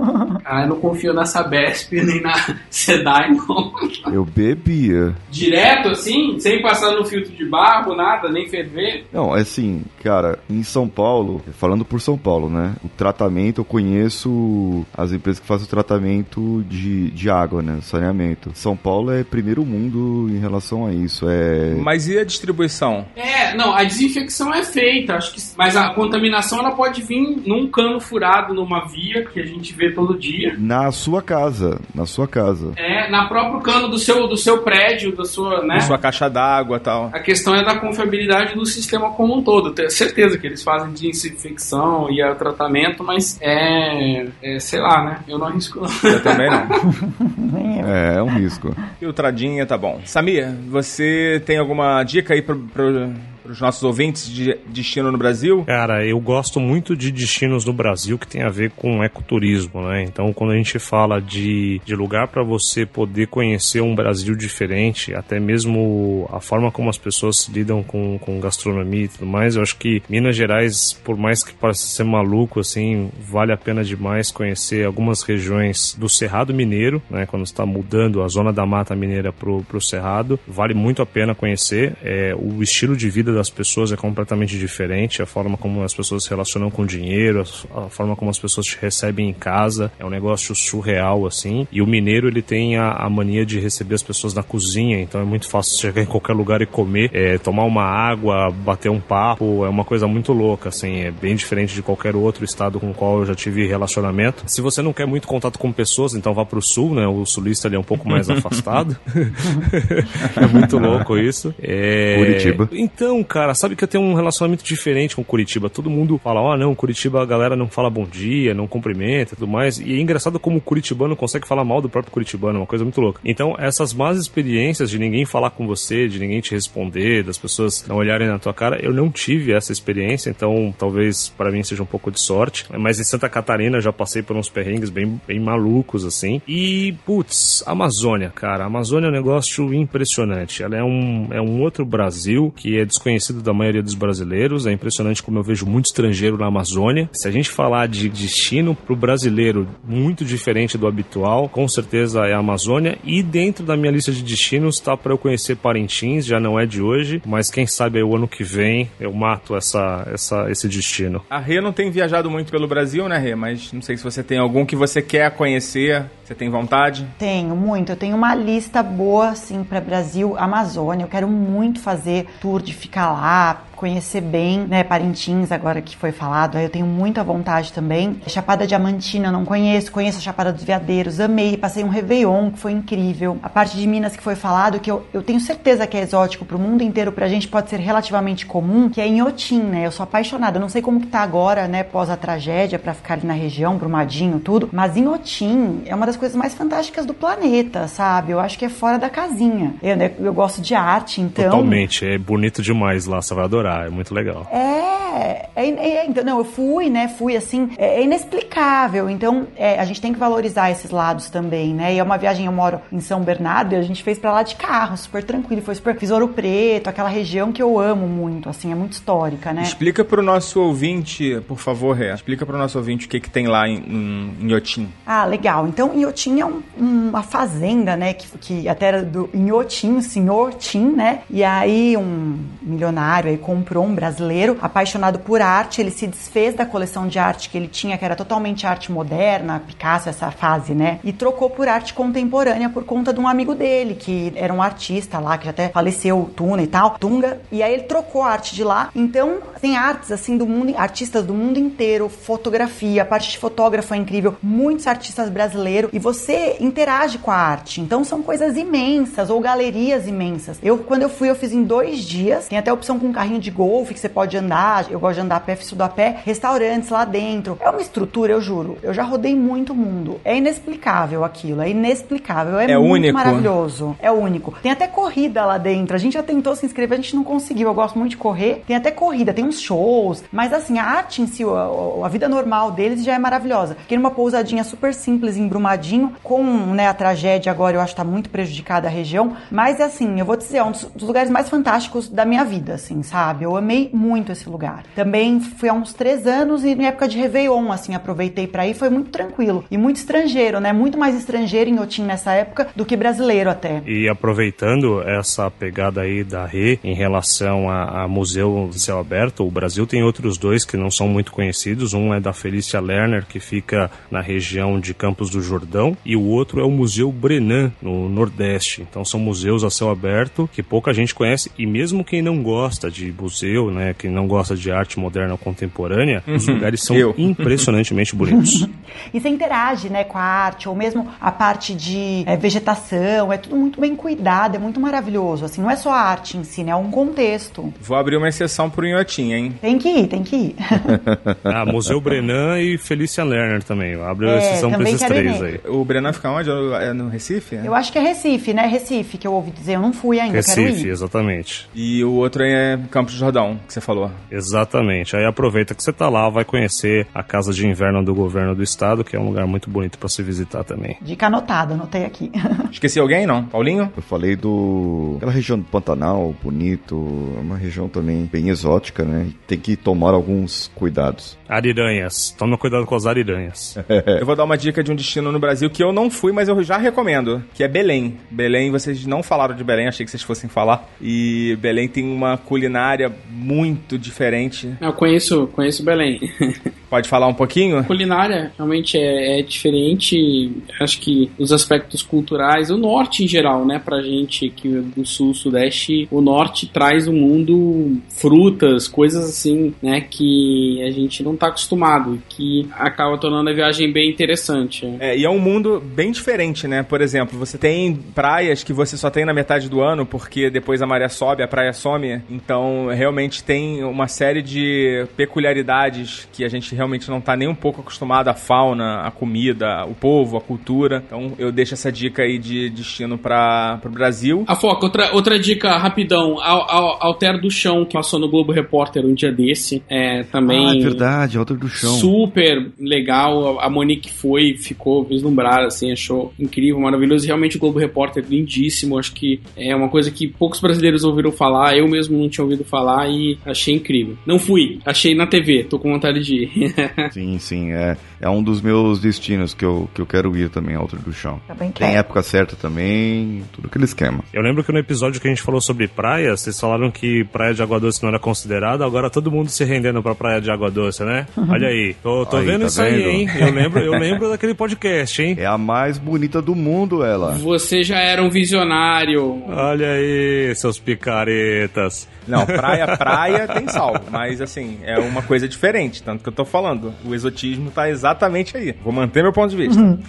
Ah, eu não confio na Sabesp nem na Sedai, não. Eu bebia. Direto assim, sem passar no filtro de barro, nada, nem ferver. Não, é assim, cara, em São Paulo, falando por São Paulo, né? O tratamento, eu conheço as empresas que fazem o tratamento de, de água, né? Saneamento. São Paulo é primeiro mundo em relação a isso. É. Mas e a distribuição? É, não, a desinfecção é feita, acho que, mas a contaminação ela pode vir num cano furado numa via que a gente vê todo dia. Na sua casa. Na sua casa. É, na próprio cano do seu do seu prédio, da sua, né? Sua caixa d'água e tal. A questão é da confiabilidade do sistema como um todo. Tenho certeza que eles fazem desinfecção e é o tratamento, mas é, é, sei lá, né? Eu não arrisco. Eu também não. Nem eu. É, é um risco. Filtradinha, tá bom. Samir, você tem alguma dica aí pro, pro, pros nossos ouvintes de destino no Brasil? Cara, eu gosto muito de destinos no Brasil que tem a ver com ecoturismo, né? Então, quando a gente fala de, de lugar para você poder conhecer um Brasil diferente, até mesmo a forma como as pessoas lidam com, com gastronomia e tudo mais, eu acho que Minas Gerais, por mais que pareça ser maluco, assim, vale a pena demais conhecer algumas regiões do Cerrado Mineiro, né? Quando está mudando a zona da Mata Mineira pro, pro Cerrado, vale muito a pena conhecer. É, o estilo de vida vida das pessoas é completamente diferente, a forma como as pessoas se relacionam com o dinheiro, a, forma como as pessoas te recebem em casa, é um negócio surreal, assim. E o mineiro, ele tem a, a mania de receber as pessoas na cozinha, então é muito fácil chegar em qualquer lugar e comer, é, tomar uma água, bater um papo, é uma coisa muito louca, assim, é bem diferente de qualquer outro estado com o qual eu já tive relacionamento. Se você não quer muito contato com pessoas, então vá pro sul, né? O sulista ele é um pouco mais afastado. é muito louco isso. É... Curitiba. Então, cara, sabe que eu tenho um relacionamento diferente com Curitiba. Todo mundo fala, ó, oh, não, Curitiba a galera não fala bom dia, não cumprimenta e tudo mais. E é engraçado como o curitibano consegue falar mal do próprio curitibano, uma coisa muito louca. Então, essas más experiências de ninguém falar com você, de ninguém te responder, das pessoas não olharem na tua cara, eu não tive essa experiência, então talvez para mim seja um pouco de sorte. Mas em Santa Catarina já passei por uns perrengues bem, bem malucos, assim. E, putz, Amazônia, cara. Amazônia é um negócio impressionante. Ela é um, é um outro Brasil que é desconhecido da maioria dos brasileiros. É impressionante como eu vejo muito estrangeiro na Amazônia. Se a gente falar de destino pro brasileiro muito diferente do habitual, com certeza é a Amazônia. E dentro da minha lista de destinos tá para eu conhecer Parintins, já não é de hoje, mas quem sabe aí o ano que vem eu mato essa, essa, esse destino. A Rê não tem viajado muito pelo Brasil, né, Rê? Mas não sei se você tem algum que você quer conhecer. Você tem vontade? Tenho, muito. Eu tenho uma lista boa, assim, para Brasil, Amazônia. Eu quero muito fazer tour de ficar lá, conhecer bem, né, Parintins, agora que foi falado, eu tenho muita vontade também. Chapada Diamantina não conheço, conheço a Chapada dos Veadeiros, amei, passei um Réveillon que foi incrível. A parte de Minas que foi falado, que eu, eu tenho certeza que é exótico pro mundo inteiro, pra gente pode ser relativamente comum, que é Inhotim, né, eu sou apaixonada, eu não sei como que tá agora, né, pós a tragédia, pra ficar ali na região, Brumadinho, tudo, mas Inhotim é uma das coisas mais fantásticas do planeta, sabe? Eu acho que é fora da casinha. Eu, né, eu gosto de arte, então... Totalmente, é bonito demais lá, você vai adorar é muito legal. É, é, é, então, não, eu fui, né, fui assim, é, é inexplicável, então é, a gente tem que valorizar esses lados também, né, e é uma viagem, eu moro em São Bernardo e a gente fez pra lá de carro, super tranquilo, foi super, fiz Ouro Preto, aquela região que eu amo muito, assim, é muito histórica, né. Explica pro nosso ouvinte, por favor, Ré, explica pro nosso ouvinte o que que tem lá em, em, em Iotim. Ah, legal, então Iotim é um, uma fazenda, né, que, que até era do Inhotim, o senhor Tim, né, e aí um milionário aí comprou comprou um brasileiro apaixonado por arte. Ele se desfez da coleção de arte que ele tinha, que era totalmente arte moderna, Picasso, essa fase, né? E trocou por arte contemporânea por conta de um amigo dele, que era um artista lá, que já até faleceu, Tuna e tal, Tunga. E aí ele trocou a arte de lá. Então, tem artes assim do mundo, artistas do mundo inteiro, fotografia, a parte de fotógrafo é incrível, muitos artistas brasileiros e você interage com a arte. Então são coisas imensas ou galerias imensas. Eu quando eu fui eu fiz em dois dias. Tem até opção com carrinho de golfe que você pode andar. Eu gosto de andar a pé, fiz a pé. Restaurantes lá dentro. É uma estrutura, eu juro. Eu já rodei muito o mundo. É inexplicável aquilo. É inexplicável. É, é muito único. maravilhoso. É único. Tem até corrida lá dentro. A gente já tentou se inscrever, a gente não conseguiu. Eu gosto muito de correr. Tem até corrida, tem uns shows. Mas assim, a arte em si, a, a vida normal deles já é maravilhosa. Fiquei numa pousadinha super simples em Brumadinho, com né, a tragédia agora, eu acho que tá muito prejudicada a região. Mas assim, eu vou dizer, é um dos, dos lugares mais fantásticos da minha vida, assim, sabe? Eu amei muito esse lugar. Também fui há uns três anos e na época de Réveillon, assim, aproveitei para ir, foi muito tranquilo. E muito estrangeiro, né? Muito mais estrangeiro em Otim nessa época do que brasileiro até. E aproveitando essa pegada aí da Rê em relação a, a museu de céu aberto, o Brasil tem outros dois que não são muito conhecidos. Um é da Felícia Lerner, que fica na região de Campos do Jordão, e o outro é o Museu Brenan, no Nordeste. Então são museus a céu aberto que pouca gente conhece, e mesmo quem não gosta de museu, né, que não gosta de arte moderna ou contemporânea, os Uhum. lugares são Eu. impressionantemente bonitos. E você interage, né, com a arte, ou mesmo a parte de é, vegetação, é tudo muito bem cuidado, é muito maravilhoso. Assim, não é só a arte em si, né? É um contexto. Vou abrir uma exceção pro Inhotim, hein? Tem que ir, tem que ir. ah, Museu Brenan e Felícia Lerner também. Abre a É, exceção pra esses ir três aí. O Brenan fica onde? É no Recife? Eu acho que é Recife, né? Recife, que eu ouvi dizer. Eu não fui ainda, quero Recife, exatamente. E o outro é Campos Jordão, que você falou. Exatamente. Aí aproveita que você tá lá, vai conhecer a casa de inverno do governo do estado, que é um lugar muito bonito para se visitar também. Dica anotada, anotei aqui. Esqueci alguém, não? Paulinho? Eu falei do. aquela região do Pantanal, bonito. É uma região também bem exótica, né? Tem que tomar alguns cuidados. Ariranhas. Toma cuidado com as ariranhas. Eu vou dar uma dica de um destino no Brasil que eu não fui, mas eu já recomendo, que é Belém. Belém, vocês não falaram de Belém, achei que vocês fossem falar. E Belém tem uma culinária muito diferente. Eu conheço, conheço Belém. Pode falar um pouquinho? culinária realmente é, é diferente. Acho que os aspectos culturais, o norte em geral, né, pra gente que do sul, sudeste, o norte traz o mundo frutas, coisas assim, né, que a gente não tá acostumado, que acaba tornando a viagem bem interessante. É, e é um mundo bem diferente, né? Por exemplo, você tem praias que você só tem na metade do ano, porque depois a maré sobe, a praia some. Então, realmente tem uma série de peculiaridades que a gente realmente não tá nem um pouco acostumado a fauna, a comida, o povo, a cultura. Então, eu deixo essa dica aí de destino para o Brasil. A Foca, outra, outra dica rapidão, ao, ao, Alter do Chão, que passou no Globo Repórter um dia desse, é também... Ah, é verdade, Alter do Chão. Super legal, a Monique foi, ficou vislumbrada, assim, achou incrível, maravilhoso, realmente o Globo Repórter lindíssimo, acho que é uma coisa que poucos brasileiros ouviram falar, eu mesmo não tinha ouvido falar e achei incrível. Não fui, achei na TV, tô com vontade de ir. Sim, sim, é, é um dos meus destinos que eu, que eu quero ir também, Alter do Chão. Também Tem quero. época certa também, tudo aquele esquema. Eu lembro que no episódio que a gente falou sobre praia, vocês falaram que praia de água doce não era considerada, agora todo mundo se rendendo pra praia de água doce, né? Olha aí, tô, tô Aí, vendo tá isso aí, vendo? hein? Eu lembro, eu lembro daquele podcast, hein? É a mais bonita do mundo, ela. Você já era um visionário. Olha aí, seus picaretas. Não, praia, praia tem sal, mas assim, é uma coisa diferente, tanto que eu tô falando. O exotismo tá exatamente aí. Vou manter meu ponto de vista.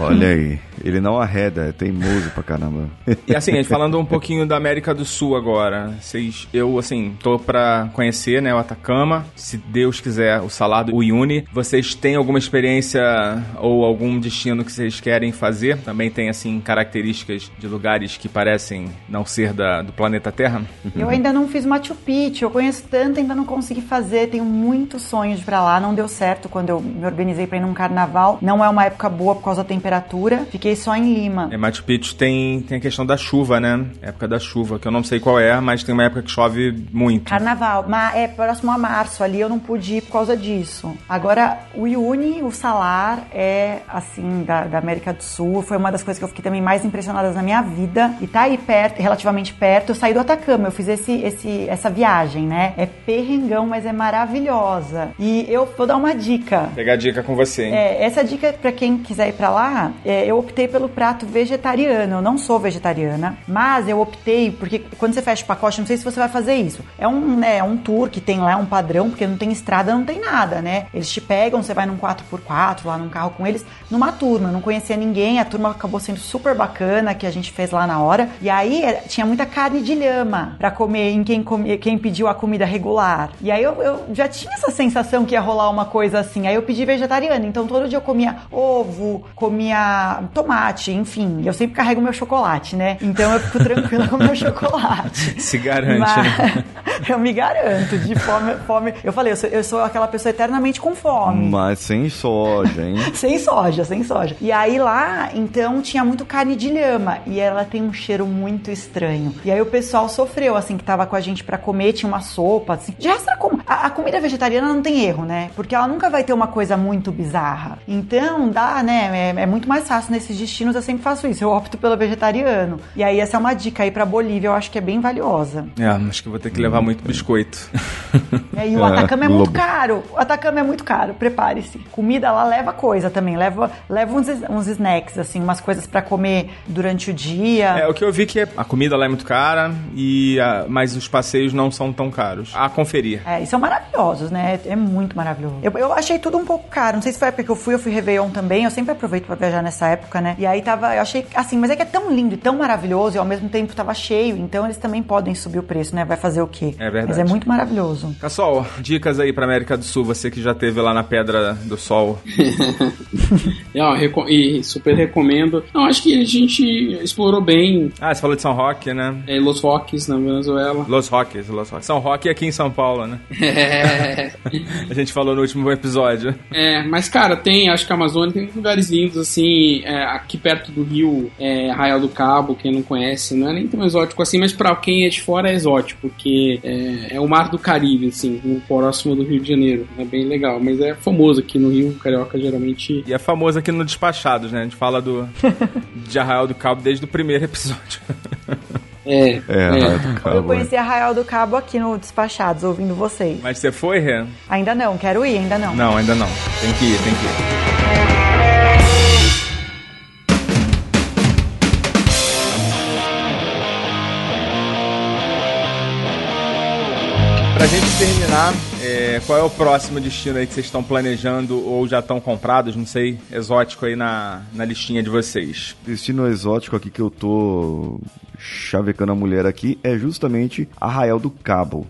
Olha aí, ele não arreda, é teimoso pra caramba. E assim, falando um pouquinho da América do Sul agora. Vocês, eu assim, tô pra conhecer, né, o Atacama, se Deus quiser, o Salado, o Uyuni. Vocês têm alguma experiência ou algum destino que vocês querem fazer? Também tem assim características de lugares que parecem não ser da, do planeta Terra? Eu ainda não fiz Machu Picchu, eu conheço tanto, ainda não consegui fazer. Tenho muitos sonhos pra lá, não deu certo quando eu me organizei pra ir num carnaval. Não é uma época boa por causa da temperatura. Fiquei só em Lima. É, Machu Picchu tem, tem a questão da chuva, né? Época da chuva, que eu não sei qual é, mas tem uma época que chove muito. Carnaval, mas é próximo a março, ali eu não pude ir por causa disso. Agora, o Iuni, o Salar, é assim, da, da América do Sul, foi uma das coisas que eu fiquei também mais impressionadas na minha vida. E tá aí perto, relativamente perto, eu saí do Atacama, eu fiz esse, esse, essa viagem, né? É perrengão, mas é maravilhosa. E eu vou dar uma dica. Pegar a dica com você, hein? É, essa dica pra quem quiser ir pra lá, é, eu optei pelo prato vegetariano. Eu não sou vegetariana, mas eu optei porque quando você fecha o pacote, não sei se você vai fazer isso. É um, né, um tour que tem lá um padrão, porque não tem estrada, não tem nada, né? Eles te pegam, você vai num 4x4 lá num carro com eles, numa turma. Não conhecia ninguém, a turma acabou sendo super bacana que a gente fez lá na hora. E aí é, tinha muita carne de lhama pra comer em quem, quem pediu a comida regular. E aí eu, eu já tinha essa sensação que ia rolar uma coisa assim. Aí eu pedi vegetariano, então todo dia eu comia ovo, comia tomate, enfim. Eu sempre carrego meu chocolate, né? Então eu fico tranquila com meu chocolate. Se garante, Mas- né? eu me garanto, de fome, fome. Eu falei, eu sou, eu sou aquela pessoa eternamente com fome. Mas sem soja, hein? Sem soja, sem soja. E aí lá, então, tinha muito carne de lhama. E ela tem um cheiro muito estranho. E aí o pessoal sofreu, assim, que tava com a gente pra comer, tinha uma sopa, assim. De resto. A, a comida vegetariana não tem erro, né? Porque ela nunca vai ter uma coisa muito bizarra. Então, dá, né? É, é muito mais fácil nesses destinos, eu sempre faço isso. Eu opto pelo vegetariano. E aí, essa é uma dica aí pra Bolívia, eu acho que é bem valiosa. É, acho que eu vou ter que levar muito biscoito. É, e o É, Atacama é muito lobo. caro. O Atacama é muito caro, prepare-se. Comida lá leva coisa também, leva, leva uns, uns snacks, assim, umas coisas pra comer durante o dia. É, o que eu vi que a comida lá é muito cara, e a- mas os passeios não são tão caros. A conferir. É, e são maravilhosos, né? É muito maravilhoso. Eu, eu achei tudo um pouco caro. Não sei se foi a época que eu fui, eu fui Réveillon também, eu sempre aproveito pra viajar nessa época, né? E aí tava, eu achei assim, mas é que é tão lindo e tão maravilhoso e ao mesmo tempo tava cheio, então eles também podem subir o preço, né? Vai fazer o quê? É verdade. Mas é muito maravilhoso. Cassol, dicas aí pra América do Sul, você que já teve lá na Pedra do Sol. E, e super recomendo. Não, acho que a gente explorou bem Ah, você falou de São Roque, né? é, Los Roques na Venezuela. Los Roques, Los Roques. São Roque é aqui em São Paulo, né? É, A gente falou no último episódio. é, mas cara, tem, acho que a Amazônia tem lugares lindos, assim, é, aqui perto do Rio, é, Arraial do Cabo, quem não conhece, não é nem tão exótico assim, mas pra quem é de fora é exótico, porque é, é o mar do Caribe, assim, um próximo do Rio de Janeiro, é bem legal, mas é famoso aqui no Rio, Carioca geralmente E é famoso aqui no Despachados, né? A gente fala do de Arraial do Cabo desde o primeiro episódio. é, É, Arraial do Eu Cabo. conheci Arraial do Cabo aqui no Despachados, ouvindo vocês. Mas você foi, Rê? Ainda não, quero ir, ainda não. Não, ainda não. Tem que ir, tem que ir. Pra gente terminar, é, qual é o próximo destino aí que vocês estão planejando ou já estão comprados, não sei, exótico aí na, na listinha de vocês? Destino exótico aqui que eu tô chavecando a mulher aqui é justamente Arraial do Cabo.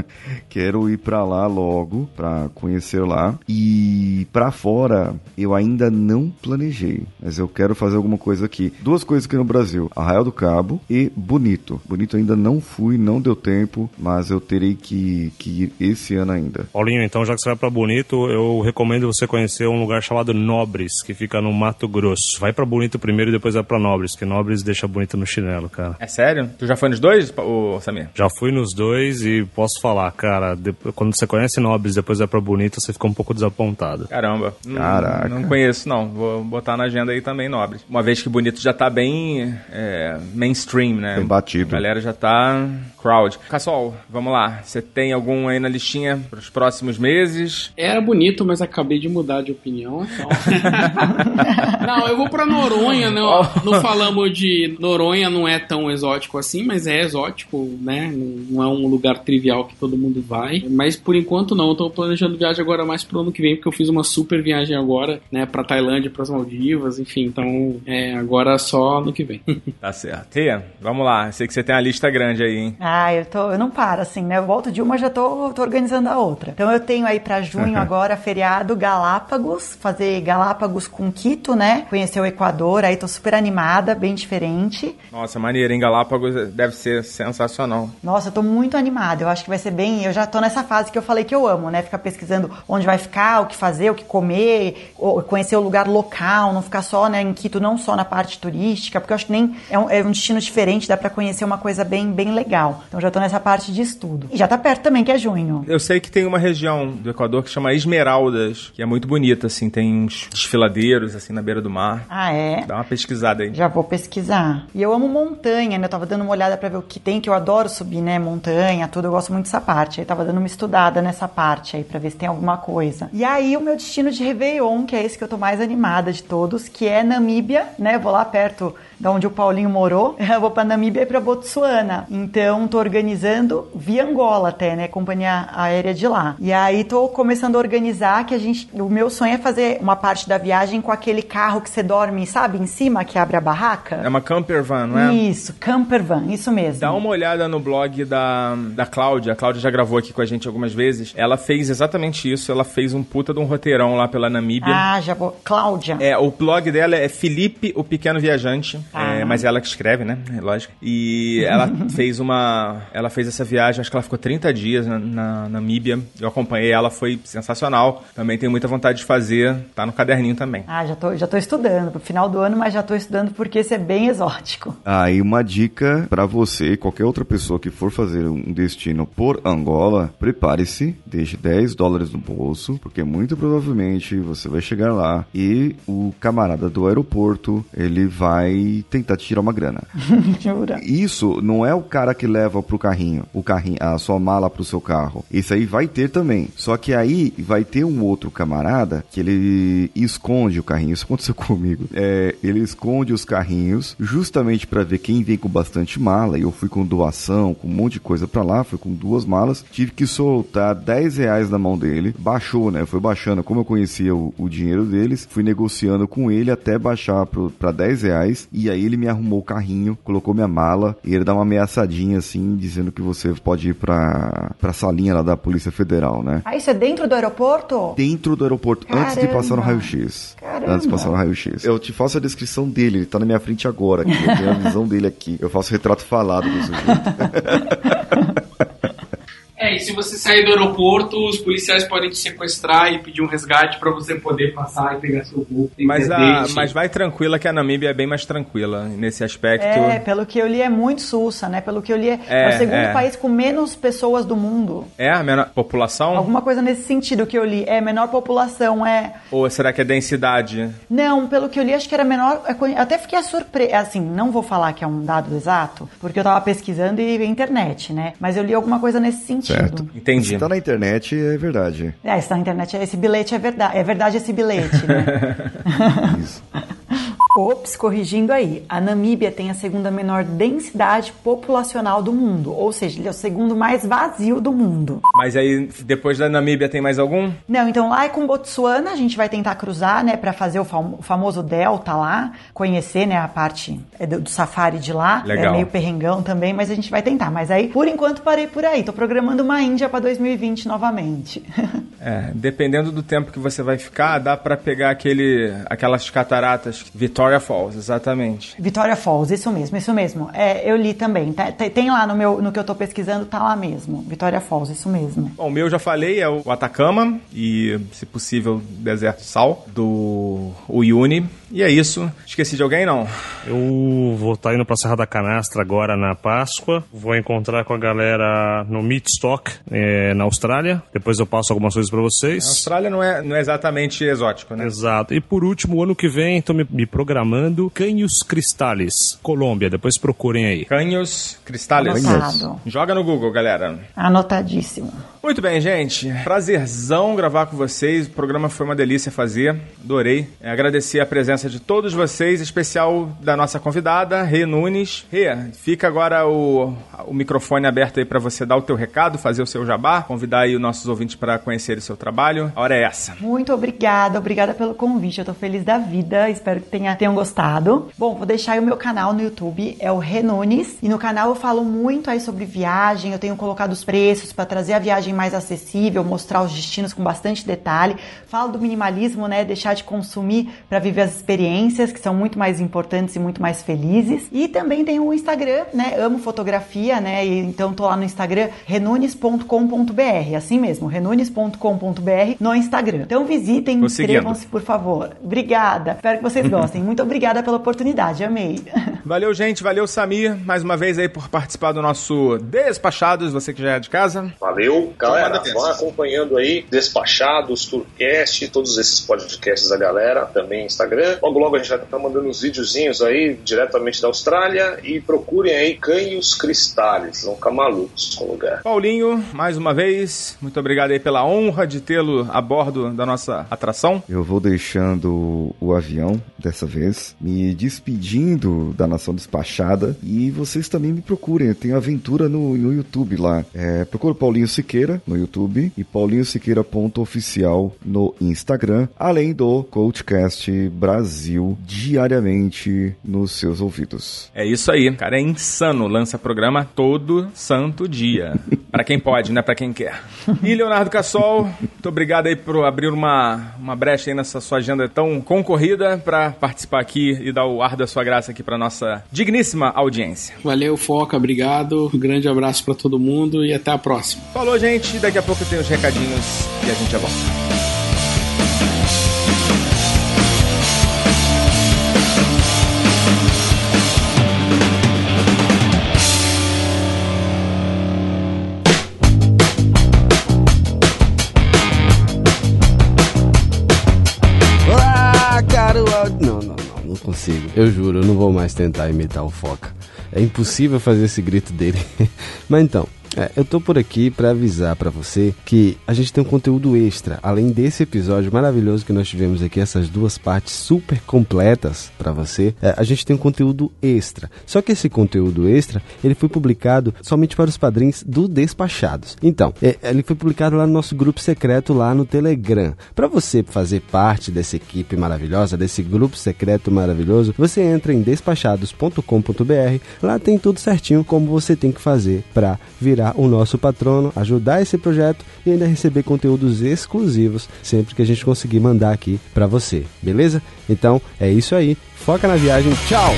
Quero ir pra lá logo pra conhecer lá e pra fora eu ainda não planejei, mas eu quero fazer alguma coisa aqui. Duas coisas aqui no Brasil: Arraial do Cabo e Bonito. Bonito ainda não fui, não deu tempo, mas eu terei que, que ir esse ano ainda. Paulinho, então já que você vai pra Bonito, eu recomendo você conhecer um lugar chamado Nobres, que fica no Mato Grosso. Vai pra Bonito primeiro e depois vai pra Nobres, que Nobres deixa Bonito no chinelo, cara. É sério? Tu já foi nos dois, ô Samir? Já fui nos dois e posso falar, cara, depois- quando você conhece Nobres e depois vai pra Bonito, você fica um pouco desapontado. Caramba. Caraca. Não conheço, não. Vou botar na agenda aí também, Nobre. Uma vez que Bonito já tá bem é, mainstream, né? Bem batido. A galera já tá crowd. Cassol, vamos lá. Você tem algum aí na listinha pros próximos meses? Era bonito, mas acabei de mudar de opinião. Então... não, eu vou pra Noronha. Não, não falamos de. Noronha não é tão exótico assim, mas é exótico, né? Não é um lugar trivial que todo mundo vai. Mas por enquanto não. Eu tô planejando viagem agora mais pro ano que vem, porque eu fiz uma super viagem agora, né? Pra Tailândia, pras Maldivas, enfim. Então, é, agora só ano que vem. Tá certo. Tia, vamos lá. Sei que você tem uma lista grande aí, hein? Ah, eu, tô, eu não paro, assim, né? Eu volto de uma, já tô, tô organizando a outra. Então eu tenho aí pra junho agora feriado Galápagos, fazer Galápagos com Quito, né? Conhecer o Equador, aí tô super animada, bem diferente. Nossa, maneiro, hein? Galápagos deve ser sensacional. Nossa, eu tô muito animada. Eu acho que vai ser bem. Eu já tô nessa fase que eu falei que eu amo, né? Ficar pesquisando onde vai ficar, o que fazer, o que comer, conhecer o lugar local, não ficar só, né, em Quito, não só na parte turística, porque eu acho que nem é um, é um destino diferente, dá pra conhecer uma coisa bem, bem legal. Então já tô nessa parte de estudo. E já tá perto também, que é junho. Eu sei que tem uma região do Equador que chama Esmeraldas, que é muito bonita, assim, tem uns desfiladeiros, assim, na beira do mar. Ah, é? Dá uma pesquisada aí. Já vou pesquisar. E eu amo montanha, né? Eu tava dando uma olhada pra ver o que tem, que eu adoro subir, né? Montanha, tudo. Eu gosto muito dessa parte. Aí tava dando uma estudada nessa parte aí pra ver se tem alguma coisa. E aí o meu destino de Réveillon, que é esse que eu tô mais animada de todos, que é Namíbia, né? Eu vou lá perto da onde o Paulinho morou. Eu vou pra Namíbia e pra Botsuana. Então tô organizando via Angola até, né? Companhia aérea de lá. E aí tô começando a organizar que a gente. O meu sonho é fazer uma parte da viagem com aquele carro que você dorme, sabe, em cima, que abre a barraca. É uma camper van, não é? Isso, camper van, isso mesmo. Dá uma olhada no blog da, da Cláudia. A Cláudia já gravou aqui com a gente algumas vezes. Ela fez exatamente isso. Ela fez um puta de um roteirão lá pela Namíbia. Ah, já vou. Cláudia. É, o blog dela é Felipe, o Pequeno Viajante. Ah. É, mas ela que escreve, né? É lógico. E ela fez uma. Ela fez essa viagem, acho que ela ficou 30 dias na, na Namíbia. Eu acompanhei ela, foi sensacional. Também tenho muita vontade de fazer. Tá no caderninho também. Ah, já tô, já tô estudando pro final do ano, mas já tô estudando porque esse é bem exótico. Aí uma dica pra você e qualquer outra pessoa que for fazer um destino por Angola, prepare-se, deixe 10 dólares no bolso, porque muito provavelmente você vai chegar lá e o camarada do aeroporto, ele vai e tentar te tirar uma grana. Jura? Isso não é o cara que leva pro carrinho, o carrinho, a sua mala pro seu carro. Esse aí vai ter também. Só que aí vai ter um outro camarada que ele esconde o carrinho. Isso aconteceu comigo. É, ele esconde os carrinhos justamente para ver quem vem com bastante mala. E eu fui com doação, com um monte de coisa para lá, fui com duas malas. Tive que soltar 10 reais na mão dele. Baixou, né? Foi baixando. Como eu conhecia o, o dinheiro deles, fui negociando com ele até baixar pro, pra 10 reais. E aí ele me arrumou o carrinho, colocou minha mala e ele dá uma ameaçadinha assim, dizendo que você pode ir pra, pra salinha lá da Polícia Federal, né? Ah, isso é dentro do aeroporto? Dentro do aeroporto, antes de Caramba. passar no raio-x. Caramba. Antes de passar no raio-x. Eu te faço a descrição dele, ele tá na minha frente agora. Aqui. Eu tenho a visão dele aqui. Eu faço o retrato falado do sujeito. É, e se você sair do aeroporto, os policiais podem te sequestrar e pedir um resgate pra você poder passar e pegar seu voo. Mas, a, mas vai tranquila que a Namíbia é bem mais tranquila nesse aspecto. É, pelo que eu li é muito sussa, né? Pelo que eu li é, É, é o segundo é. país com menos pessoas do mundo. É a menor população? Alguma coisa nesse sentido que eu li. É menor população, é. Ou será que é densidade? Não, pelo que eu li, acho que era menor. é Até fiquei surpresa. Assim, não vou falar que é um dado exato, porque eu tava pesquisando e internet, né? Mas eu li alguma coisa nesse sentido. Certo. Entendi. Se tá na internet, é verdade. É, se tá na internet, esse bilhete é verdade. É verdade esse bilhete, né? Isso. Ops, corrigindo aí. A Namíbia tem a segunda menor densidade populacional do mundo. Ou seja, ele é o segundo mais vazio do mundo. Mas aí, depois da Namíbia, tem mais algum? Não, então lá é com Botsuana, a gente vai tentar cruzar, né, para fazer o fam- o famoso delta lá, conhecer, né, a parte é, do, safari de lá. Legal. É meio perrengão também, mas a gente vai tentar. Mas aí, por enquanto, parei por aí. Tô programando uma Índia para 2020 novamente. É, dependendo do tempo que você vai ficar, dá pra pegar aquele, aquelas cataratas Victoria Falls, exatamente. Vitória Falls, isso mesmo, isso mesmo. É, eu li também. Tá- tem- tem lá no meu, no que eu tô pesquisando, tá lá mesmo. Vitória Falls, isso mesmo. Bom, o meu eu já falei, é o Atacama e, se possível, Deserto Sal, do Uyuni. E é isso. Esqueci de alguém, não? Eu vou estar indo pra Serra da Canastra agora na Páscoa. Vou encontrar com a galera no Meatstock eh, na Austrália. Depois eu passo algumas coisas pra A vocês. Austrália não é, não é exatamente exótico, né? Exato. E por último, ano que vem, tô me, me programando Canhos Cristales, Colômbia. Depois procurem aí. Canhos Cristales. Anotado. Joga no Google, galera. Anotadíssimo. Muito bem, gente. Prazerzão gravar com vocês. O programa foi uma delícia fazer. Adorei. É, agradecer a presença de todos vocês, especial da nossa convidada, Rê Nunes. Rê, fica agora o, o microfone aberto aí para você dar o teu recado, fazer o seu jabá, convidar aí os nossos ouvintes para conhecer o seu trabalho. A hora é essa. Muito obrigada, obrigada pelo convite. Eu tô feliz da vida, espero que tenha, tenham gostado. Bom, vou deixar aí o meu canal no YouTube, é o Renunes. E no canal eu falo muito aí sobre viagem, eu tenho colocado os preços para trazer a viagem mais acessível, mostrar os destinos com bastante detalhe. Falo do minimalismo, né? Deixar de consumir para viver as experiências, que são muito mais importantes e muito mais felizes. E também tem o Instagram, né? Amo fotografia, né? E, então tô lá no Instagram, renunes.com.br, assim mesmo, renunes.com.br no Instagram. Então visitem, inscrevam-se, por favor. Obrigada. Espero que vocês gostem. Muito obrigada pela oportunidade, amei. Valeu, gente. Valeu, Samir, mais uma vez aí por participar do nosso Despachados, você que já é de casa. Valeu, galera. manda Vão acompanhando aí Despachados, Tourcast, todos esses podcasts da galera, também Instagram. Logo, logo a gente vai estar mandando uns videozinhos aí diretamente da Austrália e procurem aí Canhos Cristales. Vão ficar malucos com o lugar. Paulinho, mais uma vez, muito obrigado aí pela honra de tê-lo a bordo da nossa atração. Eu vou deixando o avião dessa vez, me despedindo da Nação Despachada e vocês também me procurem. Eu tenho aventura no, no YouTube lá. É, procura Paulinho Siqueira no YouTube e paulinhosiqueira.oficial no Instagram, além do Coachcast Brasil diariamente nos seus ouvidos. É isso aí, o cara é insano, lança programa todo santo dia. Pra quem pode, né? Pra quem quer. E Leonardo Cassol, muito obrigado aí por abrir uma, uma brecha aí nessa sua agenda tão concorrida pra participar aqui e dar o ar da sua graça aqui pra nossa digníssima audiência. Valeu, Foca, obrigado. Um grande abraço pra todo mundo e até a próxima. Falou, gente. Daqui a pouco tem os recadinhos e a gente já volta. Ah, consigo. Eu juro, eu não vou mais tentar imitar o Foca. É impossível fazer esse grito dele. Mas então, é, eu tô por aqui para avisar para você que a gente tem um conteúdo extra, além desse episódio maravilhoso que nós tivemos aqui, essas duas partes super completas para você. É, a gente tem um conteúdo extra. Só que esse conteúdo extra ele foi publicado somente para os padrinhos do Despachados. Então, é, ele foi publicado lá no nosso grupo secreto lá no Telegram. Para você fazer parte dessa equipe maravilhosa, desse grupo secreto maravilhoso, você entra em despachados.com.br. Lá tem tudo certinho como você tem que fazer para virar o nosso patrono, ajudar esse projeto e ainda receber conteúdos exclusivos sempre que a gente conseguir mandar aqui para você, beleza? Então é isso aí, foca na viagem, tchau!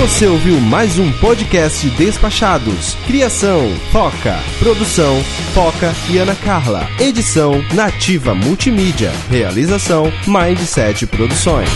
Você ouviu mais um podcast Despachados. Criação, Foca. Produção, Foca e Ana Carla. Edição, Nativa Multimídia. Realização, Mindset Produções.